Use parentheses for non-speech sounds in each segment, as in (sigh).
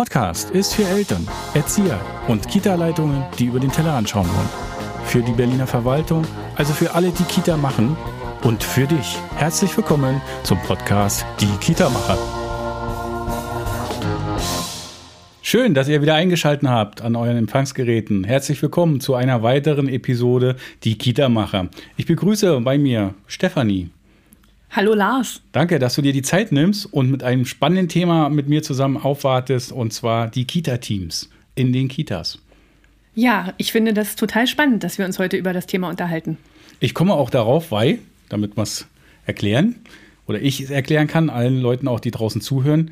Podcast ist für Eltern, Erzieher und Kita-Leitungen, die über den Teller anschauen wollen. Für die Berliner Verwaltung, also für alle, die Kita machen und für dich. Herzlich willkommen zum Podcast Die Kita-Macher. Schön, dass ihr wieder eingeschaltet habt an euren Empfangsgeräten. Herzlich willkommen zu einer weiteren Episode Die Kita-Macher. Ich begrüße bei mir Stefanie. Hallo Lars. Danke, dass du dir die Zeit nimmst und mit einem spannenden Thema mit mir zusammen aufwartest, und zwar die Kita-Teams in den Kitas. Ja, ich finde das total spannend, dass wir uns heute über das Thema unterhalten. Ich komme auch darauf, weil, damit wir es erklären, oder ich es erklären kann, allen Leuten auch, die draußen zuhören,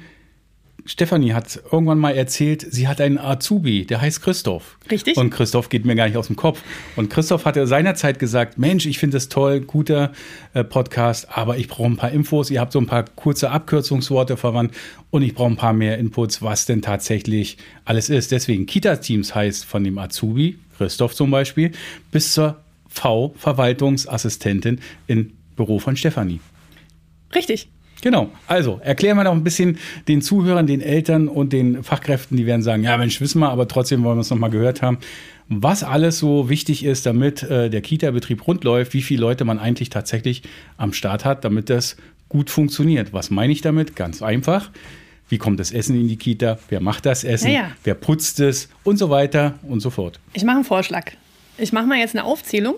Stefanie hat irgendwann mal erzählt, sie hat einen Azubi, der heißt Christoph. Richtig. Und Christoph geht mir gar nicht aus dem Kopf. Und Christoph hatte seinerzeit gesagt, Mensch, ich finde das toll, guter äh, Podcast, aber ich brauche ein paar Infos. Ihr habt so ein paar kurze Abkürzungsworte verwandt und ich brauche ein paar mehr Inputs, was denn tatsächlich alles ist. Deswegen Kita-Teams heißt von dem Azubi, Christoph zum Beispiel, bis zur V-Verwaltungsassistentin im Büro von Stefanie. Richtig. Genau. Also erklären wir doch ein bisschen den Zuhörern, den Eltern und den Fachkräften, die werden sagen, ja Mensch, wissen wir, aber trotzdem wollen wir es nochmal gehört haben, was alles so wichtig ist, damit äh, der Kita-Betrieb rund läuft, wie viele Leute man eigentlich tatsächlich am Start hat, damit das gut funktioniert. Was meine ich damit? Ganz einfach. Wie kommt das Essen in die Kita? Wer macht das Essen? Ja, ja. Wer putzt es? Und so weiter und so fort. Ich mache einen Vorschlag. Ich mache mal jetzt eine Aufzählung.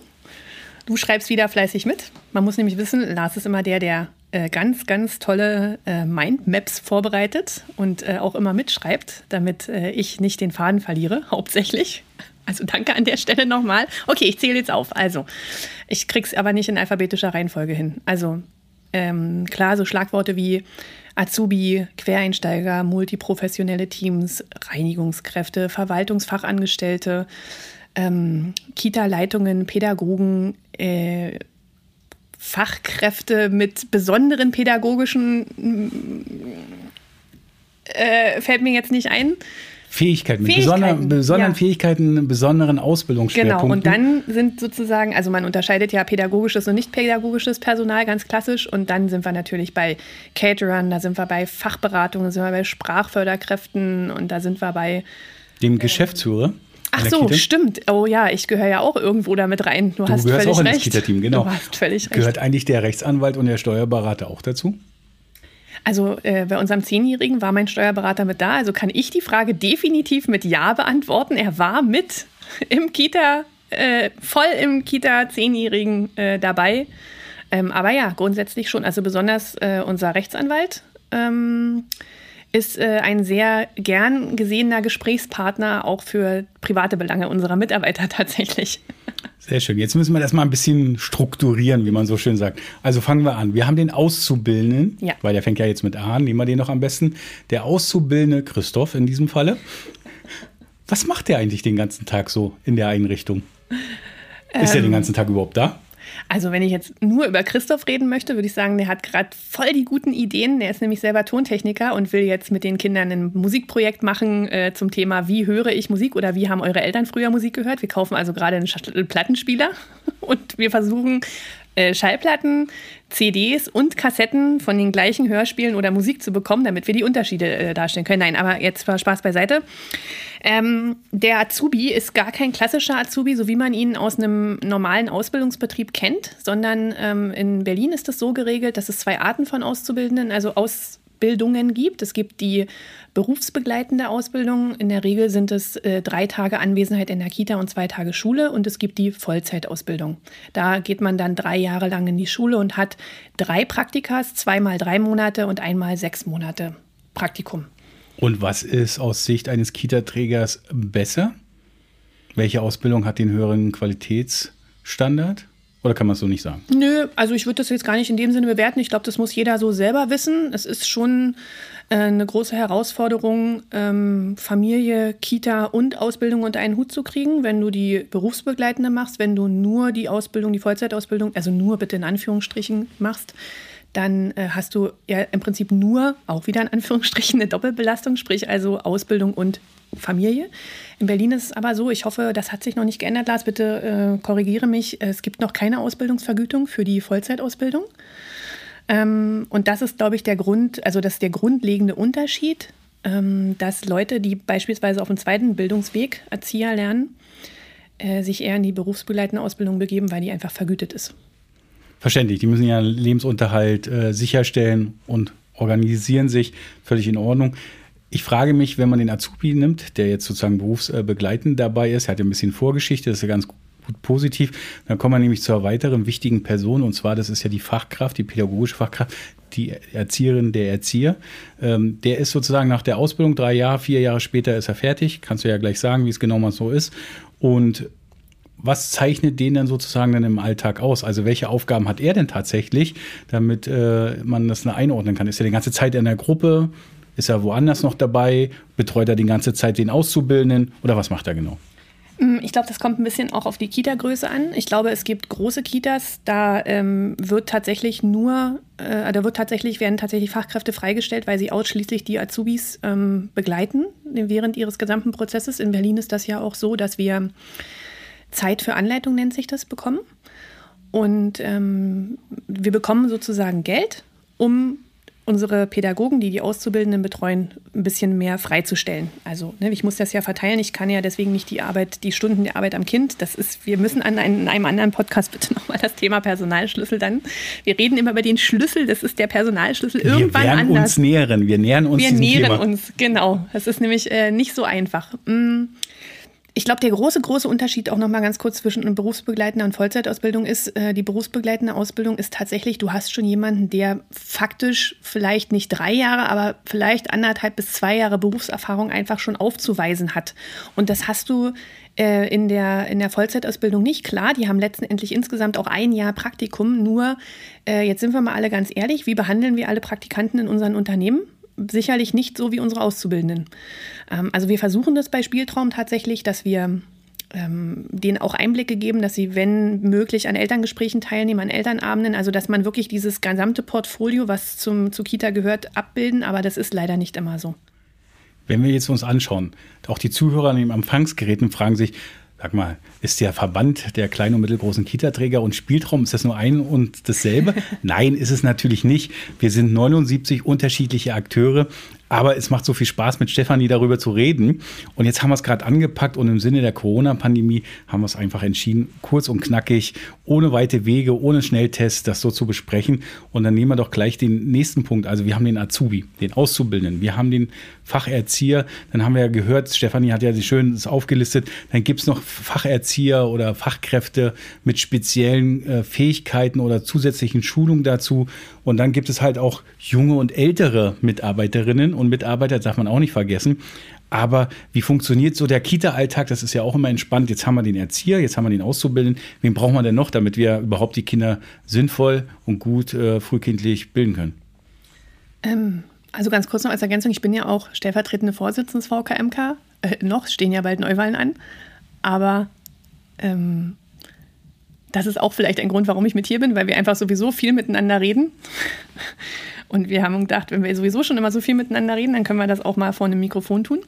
Du schreibst wieder fleißig mit. Man muss nämlich wissen, Lars ist immer der, der äh, ganz, ganz tolle äh, Mindmaps vorbereitet und äh, auch immer mitschreibt, damit äh, ich nicht den Faden verliere, (laughs) hauptsächlich. Also danke an der Stelle nochmal. Okay, ich zähle jetzt auf. Also, ich krieg's aber nicht in alphabetischer Reihenfolge hin. Also, ähm, klar, so Schlagworte wie Azubi, Quereinsteiger, multiprofessionelle Teams, Reinigungskräfte, Verwaltungsfachangestellte, ähm, Kita-Leitungen, Pädagogen, äh, Fachkräfte mit besonderen pädagogischen äh, fällt mir jetzt nicht ein. Fähigkeiten, mit Fähigkeiten, besonderen, besonderen ja. Fähigkeiten, besonderen Genau, Ausbildungsschwerpunkten. und dann sind sozusagen, also man unterscheidet ja pädagogisches und nicht pädagogisches Personal ganz klassisch. Und dann sind wir natürlich bei Caterern, da sind wir bei Fachberatungen, da sind wir bei Sprachförderkräften und da sind wir bei. dem Geschäftsführer. Ach so, Kita. stimmt. Oh ja, ich gehöre ja auch irgendwo damit rein. Du, Du hast gehörst völlig auch in das recht. Kita-Team, genau. Du hast völlig recht. Gehört eigentlich der Rechtsanwalt und der Steuerberater auch dazu? Also äh, bei unserem Zehnjährigen war mein Steuerberater mit da, also kann ich die Frage definitiv mit Ja beantworten. Er war mit im Kita, äh, voll im Kita Zehnjährigen äh, dabei. Ähm, aber ja, grundsätzlich schon. Also besonders äh, unser Rechtsanwalt ähm, ist äh, ein sehr gern gesehener Gesprächspartner auch für private Belange unserer Mitarbeiter (laughs) tatsächlich. Sehr schön. Jetzt müssen wir das mal ein bisschen strukturieren, wie man so schön sagt. Also fangen wir an. Wir haben den Auszubildenden, Ja. weil der fängt ja jetzt mit A an, nehmen wir den noch am besten. Der Auszubildende, Christoph in diesem Falle. Was macht der eigentlich den ganzen Tag so in der Einrichtung? Ist er den ganzen Tag überhaupt da? Also wenn ich jetzt nur über Christoph reden möchte, würde ich sagen, der hat gerade voll die guten Ideen. Der ist nämlich selber Tontechniker und will jetzt mit den Kindern ein Musikprojekt machen äh, zum Thema, wie höre ich Musik oder wie haben eure Eltern früher Musik gehört. Wir kaufen also gerade einen Plattenspieler (laughs) und wir versuchen äh, Schallplatten, CDs und Kassetten von den gleichen Hörspielen oder Musik zu bekommen, damit wir die Unterschiede äh, darstellen können. Nein, aber jetzt war Spaß beiseite. Ähm, der Azubi ist gar kein klassischer Azubi, so wie man ihn aus einem normalen Ausbildungsbetrieb kennt, sondern ähm, in Berlin ist es so geregelt, dass es zwei Arten von Auszubildenden, also Ausbildungen gibt. Es gibt die berufsbegleitende Ausbildung. In der Regel sind es äh, drei Tage Anwesenheit in der Kita und zwei Tage Schule. Und es gibt die Vollzeitausbildung. Da geht man dann drei Jahre lang in die Schule und hat drei Praktikas, zweimal drei Monate und einmal sechs Monate Praktikum. Und was ist aus Sicht eines Kita-Trägers besser? Welche Ausbildung hat den höheren Qualitätsstandard? Oder kann man es so nicht sagen? Nö, also ich würde das jetzt gar nicht in dem Sinne bewerten. Ich glaube, das muss jeder so selber wissen. Es ist schon äh, eine große Herausforderung, ähm, Familie, Kita und Ausbildung unter einen Hut zu kriegen, wenn du die berufsbegleitende machst, wenn du nur die Ausbildung, die Vollzeitausbildung, also nur bitte in Anführungsstrichen machst. Dann äh, hast du ja im Prinzip nur, auch wieder in Anführungsstrichen, eine Doppelbelastung, sprich also Ausbildung und Familie. In Berlin ist es aber so, ich hoffe, das hat sich noch nicht geändert, Lars, bitte äh, korrigiere mich. Es gibt noch keine Ausbildungsvergütung für die Vollzeitausbildung. Ähm, und das ist, glaube ich, der Grund, also das ist der grundlegende Unterschied. ähm, dass Leute, die beispielsweise auf dem zweiten Bildungsweg Erzieher lernen, äh, sich eher in die berufsbegleitende Ausbildung begeben, weil die einfach vergütet ist. Verständlich, die müssen ja Lebensunterhalt äh, sicherstellen und organisieren sich völlig in Ordnung. Ich frage mich, wenn man den Azubi nimmt, der jetzt sozusagen berufsbegleitend dabei ist, hat ja ein bisschen Vorgeschichte, das ist ja ganz gut positiv. Dann kommen wir nämlich zur weiteren wichtigen Person und zwar, das ist ja die Fachkraft, die pädagogische Fachkraft, die Erzieherin, der Erzieher. Ähm, der ist sozusagen nach der Ausbildung drei Jahre, vier Jahre später ist er fertig. Kannst du ja gleich sagen, wie es genau mal so ist. Und was zeichnet den dann sozusagen dann im Alltag aus? Also welche Aufgaben hat er denn tatsächlich, damit äh, man das einordnen kann? Ist er die ganze Zeit in der Gruppe? Ist er woanders noch dabei? Betreut er die ganze Zeit den Auszubildenden? Oder was macht er genau? Mm, ich glaube, das kommt ein bisschen auch auf die Kita-Größe an. Ich glaube, es gibt große Kitas, da ähm, wird tatsächlich nur, äh, da wird tatsächlich, werden tatsächlich Fachkräfte freigestellt, weil sie ausschließlich die Azubis ähm, begleiten während ihres gesamten Prozesses. In Berlin ist das ja auch so, dass wir Zeit für Anleitung nennt sich das bekommen. Und ähm, wir bekommen sozusagen Geld, um unsere Pädagogen, die die Auszubildenden betreuen, ein bisschen mehr freizustellen. Also ne, ich muss das ja verteilen. Ich kann ja deswegen nicht die Arbeit, die Stunden der Arbeit am Kind. Das ist, wir müssen an einem, in einem anderen Podcast bitte nochmal das Thema Personalschlüssel dann. Wir reden immer über den Schlüssel. Das ist der Personalschlüssel irgendwann wir anders. Wir uns nähern. Wir nähern uns. Wir nähern Thema. uns genau. Das ist nämlich äh, nicht so einfach. Mm. Ich glaube, der große, große Unterschied auch noch mal ganz kurz zwischen berufsbegleitender und Vollzeitausbildung ist, äh, die berufsbegleitende Ausbildung ist tatsächlich, du hast schon jemanden, der faktisch vielleicht nicht drei Jahre, aber vielleicht anderthalb bis zwei Jahre Berufserfahrung einfach schon aufzuweisen hat. Und das hast du äh, in, der, in der Vollzeitausbildung nicht. Klar, die haben letztendlich insgesamt auch ein Jahr Praktikum. Nur, äh, jetzt sind wir mal alle ganz ehrlich, wie behandeln wir alle Praktikanten in unseren Unternehmen? Sicherlich nicht so wie unsere Auszubildenden. Ähm, also wir versuchen das bei Spieltraum tatsächlich, dass wir ähm, denen auch Einblicke geben, dass sie, wenn möglich, an Elterngesprächen teilnehmen, an Elternabenden, also dass man wirklich dieses gesamte Portfolio, was zum, zu Kita gehört, abbilden, aber das ist leider nicht immer so. Wenn wir jetzt uns anschauen, auch die Zuhörer an den Empfangsgeräten fragen sich, Sag mal, ist der Verband der kleinen und mittelgroßen Kita-Träger und Spieltraum, ist das nur ein und dasselbe? (laughs) Nein, ist es natürlich nicht. Wir sind 79 unterschiedliche Akteure, aber es macht so viel Spaß, mit Stefanie darüber zu reden. Und jetzt haben wir es gerade angepackt und im Sinne der Corona-Pandemie haben wir es einfach entschieden, kurz und knackig, ohne weite Wege, ohne Schnelltests, das so zu besprechen. Und dann nehmen wir doch gleich den nächsten Punkt. Also wir haben den Azubi, den Auszubildenden, wir haben den Facherzieher, dann haben wir ja gehört, Stefanie hat ja schön das aufgelistet, dann gibt es noch Facherzieher oder Fachkräfte mit speziellen äh, Fähigkeiten oder zusätzlichen Schulungen dazu. Und dann gibt es halt auch junge und ältere Mitarbeiterinnen und Mitarbeiter, darf man auch nicht vergessen. Aber wie funktioniert so der Kita-Alltag? Das ist ja auch immer entspannt. Jetzt haben wir den Erzieher, jetzt haben wir den Auszubildenden. Wen braucht man denn noch, damit wir überhaupt die Kinder sinnvoll und gut äh, frühkindlich bilden können? Ähm, also ganz kurz noch als Ergänzung, ich bin ja auch stellvertretende Vorsitzende des VKMK. Äh, noch stehen ja bald Neuwahlen an. Aber ähm, das ist auch vielleicht ein Grund, warum ich mit hier bin, weil wir einfach sowieso viel miteinander reden. Und wir haben gedacht, wenn wir sowieso schon immer so viel miteinander reden, dann können wir das auch mal vor einem Mikrofon tun.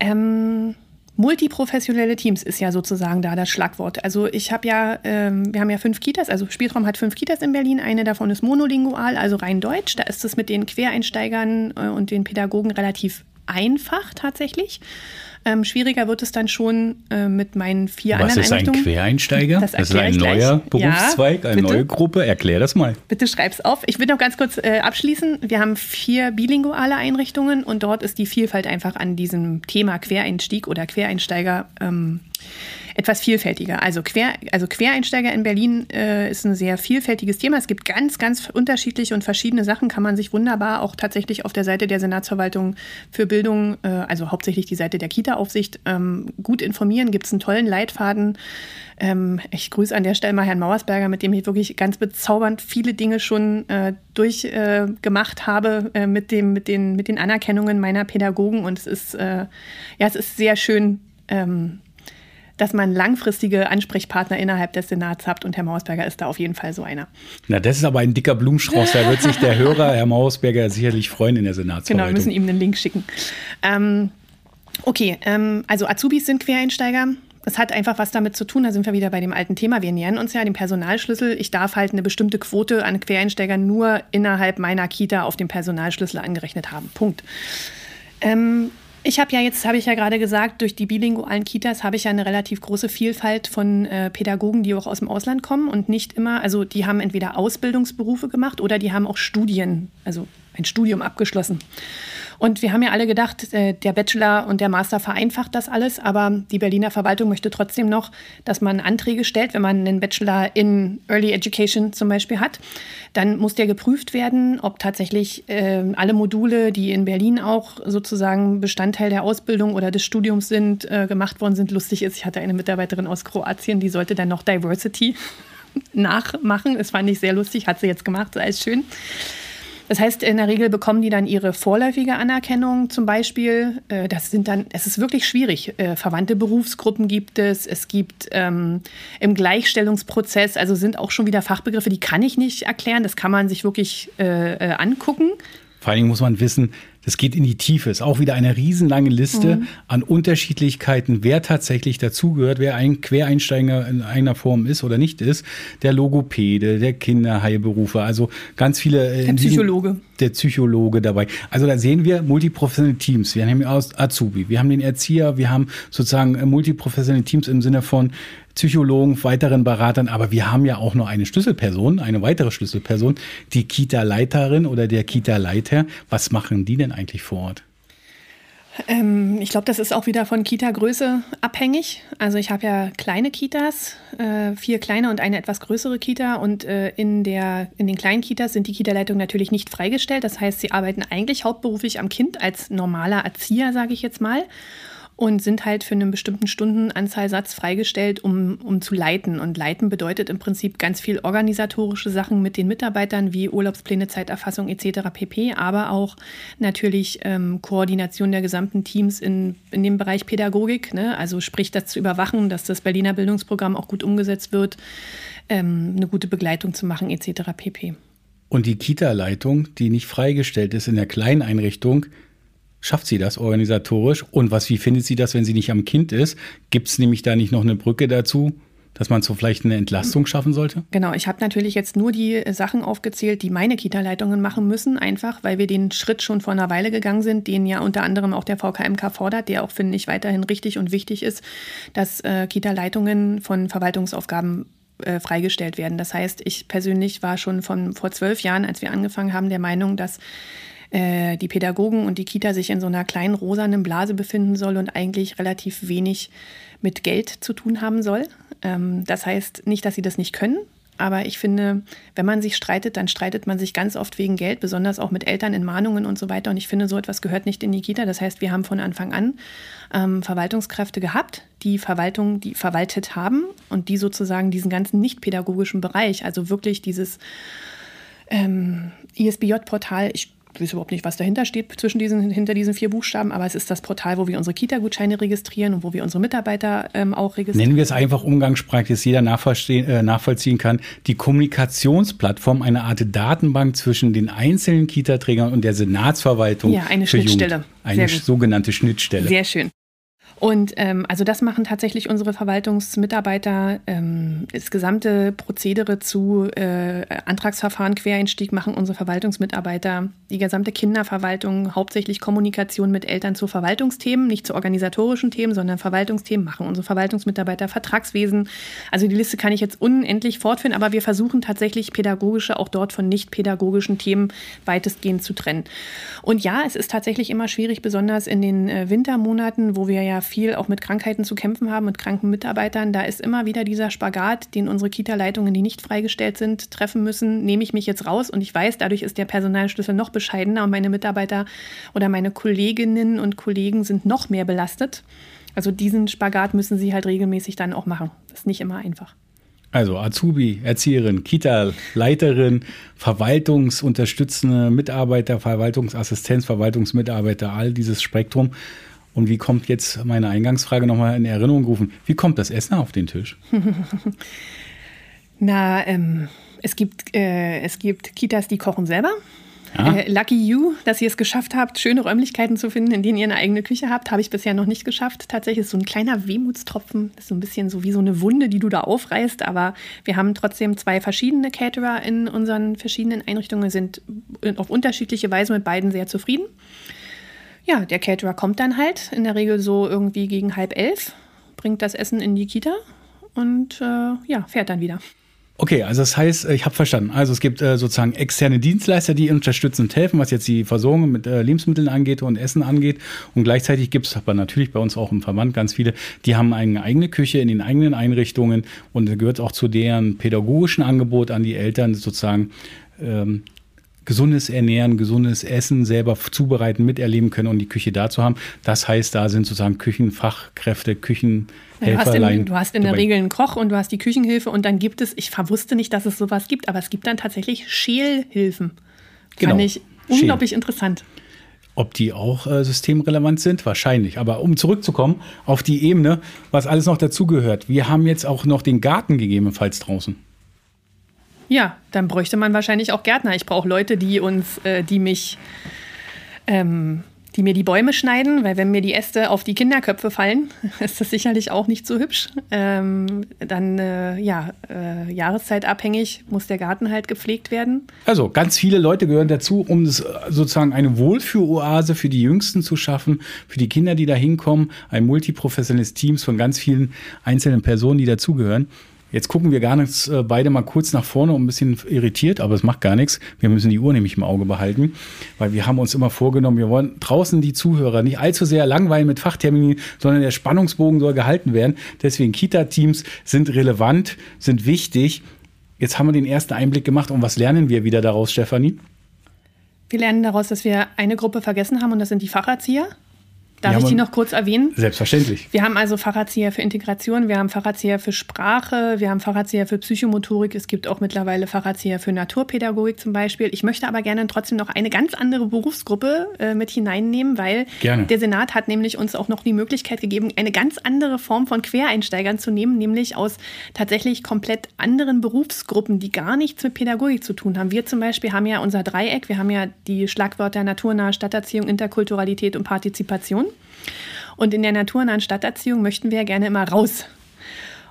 Ähm, multiprofessionelle Teams ist ja sozusagen da das Schlagwort. Also ich habe ja, ähm, wir haben ja fünf Kitas, also Spieltraum hat fünf Kitas in Berlin. Eine davon ist monolingual, also rein deutsch. Da ist es mit den Quereinsteigern äh, und den Pädagogen relativ einfach tatsächlich. Ähm, schwieriger wird es dann schon äh, mit meinen vier Was anderen Einrichtungen. Was ist ein Quereinsteiger? Das, das ist ein neuer Berufszweig, ja, eine neue Gruppe. Erklär das mal. Bitte schreib's auf. Ich will noch ganz kurz äh, abschließen. Wir haben vier bilinguale Einrichtungen und dort ist die Vielfalt einfach an diesem Thema Quereinstieg oder Quereinsteiger ähm, etwas vielfältiger. Also, Quer, also Quereinsteiger in Berlin äh, ist ein sehr vielfältiges Thema. Es gibt ganz, ganz unterschiedliche und verschiedene Sachen, kann man sich wunderbar auch tatsächlich auf der Seite der Senatsverwaltung für Bildung, äh, also hauptsächlich die Seite der Kita-Aufsicht, ähm, gut informieren. Gibt es einen tollen Leitfaden. Ähm, ich grüße an der Stelle mal Herrn Mauersberger, mit dem ich wirklich ganz bezaubernd viele Dinge schon äh, durchgemacht äh, habe äh, mit, dem, mit, den, mit den Anerkennungen meiner Pädagogen. Und es ist, äh, ja, es ist sehr schön. Ähm, dass man langfristige Ansprechpartner innerhalb des Senats hat und Herr Mausberger ist da auf jeden Fall so einer. Na, das ist aber ein dicker Blumenstrauß. Da wird sich der Hörer, Herr Mausberger, sicherlich freuen in der Senatsverwaltung. Genau, wir müssen ihm einen Link schicken. Ähm, okay, ähm, also Azubis sind Quereinsteiger. Es hat einfach was damit zu tun, da sind wir wieder bei dem alten Thema. Wir nähern uns ja dem Personalschlüssel. Ich darf halt eine bestimmte Quote an Quereinsteigern nur innerhalb meiner Kita auf dem Personalschlüssel angerechnet haben. Punkt. Ähm, ich habe ja jetzt, habe ich ja gerade gesagt, durch die bilingualen Kitas habe ich ja eine relativ große Vielfalt von äh, Pädagogen, die auch aus dem Ausland kommen und nicht immer, also die haben entweder Ausbildungsberufe gemacht oder die haben auch Studien, also ein Studium abgeschlossen. Und wir haben ja alle gedacht, äh, der Bachelor und der Master vereinfacht das alles, aber die Berliner Verwaltung möchte trotzdem noch, dass man Anträge stellt, wenn man einen Bachelor in Early Education zum Beispiel hat. Dann muss der geprüft werden, ob tatsächlich äh, alle Module, die in Berlin auch sozusagen Bestandteil der Ausbildung oder des Studiums sind, äh, gemacht worden sind. Lustig ist, ich hatte eine Mitarbeiterin aus Kroatien, die sollte dann noch Diversity (laughs) nachmachen. Das fand ich sehr lustig, hat sie jetzt gemacht, alles schön. Das heißt, in der Regel bekommen die dann ihre vorläufige Anerkennung zum Beispiel. Äh, das sind dann, es ist wirklich schwierig. Äh, verwandte Berufsgruppen gibt es. Es gibt ähm, im Gleichstellungsprozess, also sind auch schon wieder Fachbegriffe, die kann ich nicht erklären. Das kann man sich wirklich äh, äh angucken. Vor allen Dingen muss man wissen, das geht in die Tiefe. Ist auch wieder eine riesenlange Liste mhm. an Unterschiedlichkeiten, wer tatsächlich dazugehört, wer ein Quereinsteiger in einer Form ist oder nicht ist. Der Logopäde, der Kinderheilberufe, also ganz viele. Äh, der Psychologe. Der Psychologe dabei. Also da sehen wir multiprofessionelle Teams. Wir haben aus Azubi, wir haben den Erzieher, wir haben sozusagen äh, multiprofessionelle Teams im Sinne von Psychologen, weiteren Beratern, aber wir haben ja auch noch eine Schlüsselperson, eine weitere Schlüsselperson, die Kita-Leiterin oder der Kita-Leiter. Was machen die denn eigentlich vor Ort? Ähm, ich glaube, das ist auch wieder von Kita-Größe abhängig. Also ich habe ja kleine Kitas, äh, vier kleine und eine etwas größere Kita. Und äh, in, der, in den kleinen Kitas sind die Kita-Leitungen natürlich nicht freigestellt. Das heißt, sie arbeiten eigentlich hauptberuflich am Kind als normaler Erzieher, sage ich jetzt mal und sind halt für einen bestimmten Stundenanzahlsatz freigestellt, um, um zu leiten. Und leiten bedeutet im Prinzip ganz viel organisatorische Sachen mit den Mitarbeitern wie Urlaubspläne, Zeiterfassung etc. pp, aber auch natürlich ähm, Koordination der gesamten Teams in, in dem Bereich Pädagogik, ne? also sprich das zu überwachen, dass das Berliner Bildungsprogramm auch gut umgesetzt wird, ähm, eine gute Begleitung zu machen etc. pp. Und die Kita-Leitung, die nicht freigestellt ist in der kleinen Einrichtung, schafft sie das organisatorisch? Und was, wie findet sie das, wenn sie nicht am Kind ist? Gibt es nämlich da nicht noch eine Brücke dazu? dass man so vielleicht eine Entlastung schaffen sollte? Genau, ich habe natürlich jetzt nur die Sachen aufgezählt, die meine Kita-Leitungen machen müssen, einfach weil wir den Schritt schon vor einer Weile gegangen sind, den ja unter anderem auch der VKMK fordert, der auch, finde ich, weiterhin richtig und wichtig ist, dass äh, Kita-Leitungen von Verwaltungsaufgaben äh, freigestellt werden. Das heißt, ich persönlich war schon von vor zwölf Jahren, als wir angefangen haben, der Meinung, dass äh, die Pädagogen und die Kita sich in so einer kleinen rosanen Blase befinden soll und eigentlich relativ wenig mit Geld zu tun haben soll. Ähm, das heißt nicht, dass sie das nicht können, aber ich finde, wenn man sich streitet, dann streitet man sich ganz oft wegen Geld, besonders auch mit Eltern in Mahnungen und so weiter. Und ich finde, so etwas gehört nicht in die Kita. Das heißt, wir haben von Anfang an ähm, Verwaltungskräfte gehabt, die Verwaltung, die verwaltet haben und die sozusagen diesen ganzen nicht-pädagogischen Bereich, also wirklich dieses ähm, ISBJ-Portal, ich ich weiß überhaupt nicht, was dahinter steht zwischen diesen, hinter diesen vier Buchstaben, aber es ist das Portal, wo wir unsere Kita-Gutscheine registrieren und wo wir unsere Mitarbeiter ähm, auch registrieren. Nennen wir es einfach umgangssprachlich, dass jeder äh, nachvollziehen kann. Die Kommunikationsplattform, eine Art Datenbank zwischen den einzelnen Kita-Trägern und der Senatsverwaltung. Ja, eine Schnittstelle. Jugend. Eine sogenannte Schnittstelle. Sehr schön. Und ähm, also das machen tatsächlich unsere Verwaltungsmitarbeiter. Ähm, das gesamte Prozedere zu äh, Antragsverfahren, Quereinstieg machen unsere Verwaltungsmitarbeiter. Die gesamte Kinderverwaltung, hauptsächlich Kommunikation mit Eltern zu Verwaltungsthemen, nicht zu organisatorischen Themen, sondern Verwaltungsthemen machen unsere Verwaltungsmitarbeiter, Vertragswesen. Also die Liste kann ich jetzt unendlich fortführen, aber wir versuchen tatsächlich pädagogische auch dort von nicht pädagogischen Themen weitestgehend zu trennen. Und ja, es ist tatsächlich immer schwierig, besonders in den äh, Wintermonaten, wo wir ja viel auch mit Krankheiten zu kämpfen haben, mit kranken Mitarbeitern. Da ist immer wieder dieser Spagat, den unsere Kita-Leitungen, die nicht freigestellt sind, treffen müssen. Nehme ich mich jetzt raus und ich weiß, dadurch ist der Personalschlüssel noch bescheidener und meine Mitarbeiter oder meine Kolleginnen und Kollegen sind noch mehr belastet. Also diesen Spagat müssen sie halt regelmäßig dann auch machen. Das ist nicht immer einfach. Also Azubi, Erzieherin, Kita-Leiterin, verwaltungsunterstützende Mitarbeiter, Verwaltungsassistenz, Verwaltungsmitarbeiter, all dieses Spektrum. Und wie kommt jetzt meine Eingangsfrage nochmal in Erinnerung gerufen? Wie kommt das Essen auf den Tisch? (laughs) Na, ähm, es, gibt, äh, es gibt Kitas, die kochen selber. Äh, lucky you, dass ihr es geschafft habt, schöne Räumlichkeiten zu finden, in denen ihr eine eigene Küche habt. Habe ich bisher noch nicht geschafft. Tatsächlich ist so ein kleiner Wehmutstropfen. Das ist so ein bisschen so wie so eine Wunde, die du da aufreißt. Aber wir haben trotzdem zwei verschiedene Caterer in unseren verschiedenen Einrichtungen, sind auf unterschiedliche Weise mit beiden sehr zufrieden. Ja, der Caterer kommt dann halt in der Regel so irgendwie gegen halb elf, bringt das Essen in die Kita und äh, ja, fährt dann wieder. Okay, also das heißt, ich habe verstanden. Also es gibt äh, sozusagen externe Dienstleister, die unterstützen und helfen, was jetzt die Versorgung mit äh, Lebensmitteln angeht und Essen angeht. Und gleichzeitig gibt es aber natürlich bei uns auch im Verband ganz viele, die haben eine eigene Küche in den eigenen Einrichtungen und gehört auch zu deren pädagogischen Angebot an die Eltern sozusagen ähm, gesundes Ernähren, gesundes Essen selber zubereiten, miterleben können und die Küche dazu haben. Das heißt, da sind sozusagen Küchenfachkräfte, Küchenhelfer. Du hast in, du hast in der Regel einen Koch und du hast die Küchenhilfe und dann gibt es, ich wusste nicht, dass es sowas gibt, aber es gibt dann tatsächlich Schälhilfen. Genau. Fand ich unglaublich Schäl. interessant. Ob die auch äh, systemrelevant sind? Wahrscheinlich. Aber um zurückzukommen auf die Ebene, was alles noch dazugehört. Wir haben jetzt auch noch den Garten gegebenenfalls draußen. Ja, dann bräuchte man wahrscheinlich auch Gärtner. Ich brauche Leute, die uns, äh, die mich, ähm, die mir die Bäume schneiden, weil wenn mir die Äste auf die Kinderköpfe fallen, (laughs) ist das sicherlich auch nicht so hübsch. Ähm, dann, äh, ja, äh, jahreszeitabhängig muss der Garten halt gepflegt werden. Also ganz viele Leute gehören dazu, um sozusagen eine Wohlfühloase für die Jüngsten zu schaffen, für die Kinder, die da hinkommen, ein multiprofessionelles Team von ganz vielen einzelnen Personen, die dazugehören. Jetzt gucken wir gar nichts äh, beide mal kurz nach vorne und ein bisschen irritiert, aber es macht gar nichts. Wir müssen die Uhr nämlich im Auge behalten, weil wir haben uns immer vorgenommen, wir wollen draußen die Zuhörer nicht allzu sehr langweilen mit Fachtermini, sondern der Spannungsbogen soll gehalten werden. Deswegen Kita-Teams sind relevant, sind wichtig. Jetzt haben wir den ersten Einblick gemacht und was lernen wir wieder daraus, Stefanie? Wir lernen daraus, dass wir eine Gruppe vergessen haben und das sind die Facherzieher. Darf ich die noch kurz erwähnen? Selbstverständlich. Wir haben also Facharzieher für Integration, wir haben Facharzieher für Sprache, wir haben Facharzieher für Psychomotorik, es gibt auch mittlerweile Facharzieher für Naturpädagogik zum Beispiel. Ich möchte aber gerne trotzdem noch eine ganz andere Berufsgruppe äh, mit hineinnehmen, weil gerne. der Senat hat nämlich uns auch noch die Möglichkeit gegeben, eine ganz andere Form von Quereinsteigern zu nehmen, nämlich aus tatsächlich komplett anderen Berufsgruppen, die gar nichts mit Pädagogik zu tun haben. Wir zum Beispiel haben ja unser Dreieck, wir haben ja die Schlagwörter naturnahe Stadterziehung, Interkulturalität und Partizipation. Und in der naturnahen Stadterziehung möchten wir ja gerne immer raus.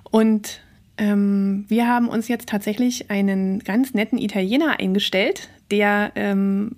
Und ähm, wir haben uns jetzt tatsächlich einen ganz netten Italiener eingestellt, der ähm,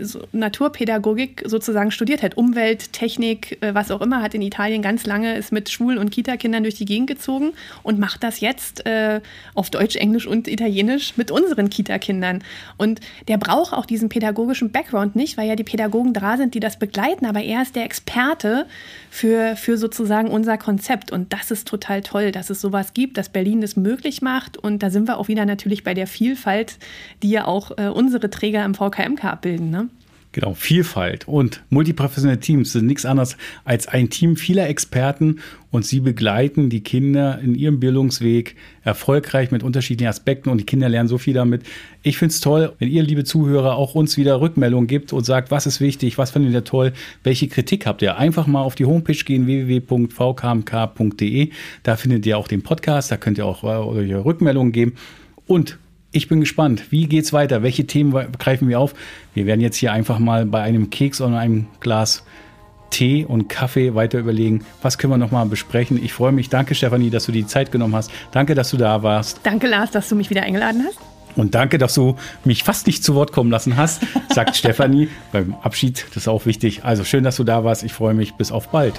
so Naturpädagogik sozusagen studiert hat, Umwelt, Technik, äh, was auch immer, hat in Italien ganz lange, ist mit Schul- und Kita-Kindern durch die Gegend gezogen und macht das jetzt äh, auf Deutsch, Englisch und Italienisch mit unseren Kita-Kindern. Und der braucht auch diesen pädagogischen Background nicht, weil ja die Pädagogen da sind, die das begleiten, aber er ist der Experte für, für sozusagen unser Konzept. Und das ist total toll, dass es sowas gibt, dass Berlin das möglich macht. Und da sind wir auch wieder natürlich bei der Vielfalt, die ja auch äh, unsere Träger im VKMK abbilden. Ne? Genau, Vielfalt und multiprofessionelle Teams sind nichts anderes als ein Team vieler Experten und sie begleiten die Kinder in ihrem Bildungsweg erfolgreich mit unterschiedlichen Aspekten und die Kinder lernen so viel damit. Ich finde es toll, wenn ihr, liebe Zuhörer, auch uns wieder Rückmeldungen gibt und sagt, was ist wichtig, was findet ihr toll, welche Kritik habt ihr. Einfach mal auf die Homepage gehen, www.vkmk.de. Da findet ihr auch den Podcast, da könnt ihr auch eure Rückmeldungen geben. Und ich bin gespannt. Wie geht's weiter? Welche Themen greifen wir auf? Wir werden jetzt hier einfach mal bei einem Keks oder einem Glas Tee und Kaffee weiter überlegen, was können wir nochmal besprechen. Ich freue mich. Danke, Stefanie, dass du die Zeit genommen hast. Danke, dass du da warst. Danke, Lars, dass du mich wieder eingeladen hast. Und danke, dass du mich fast nicht zu Wort kommen lassen hast, sagt (laughs) Stefanie beim Abschied. Das ist auch wichtig. Also schön, dass du da warst. Ich freue mich. Bis auf bald.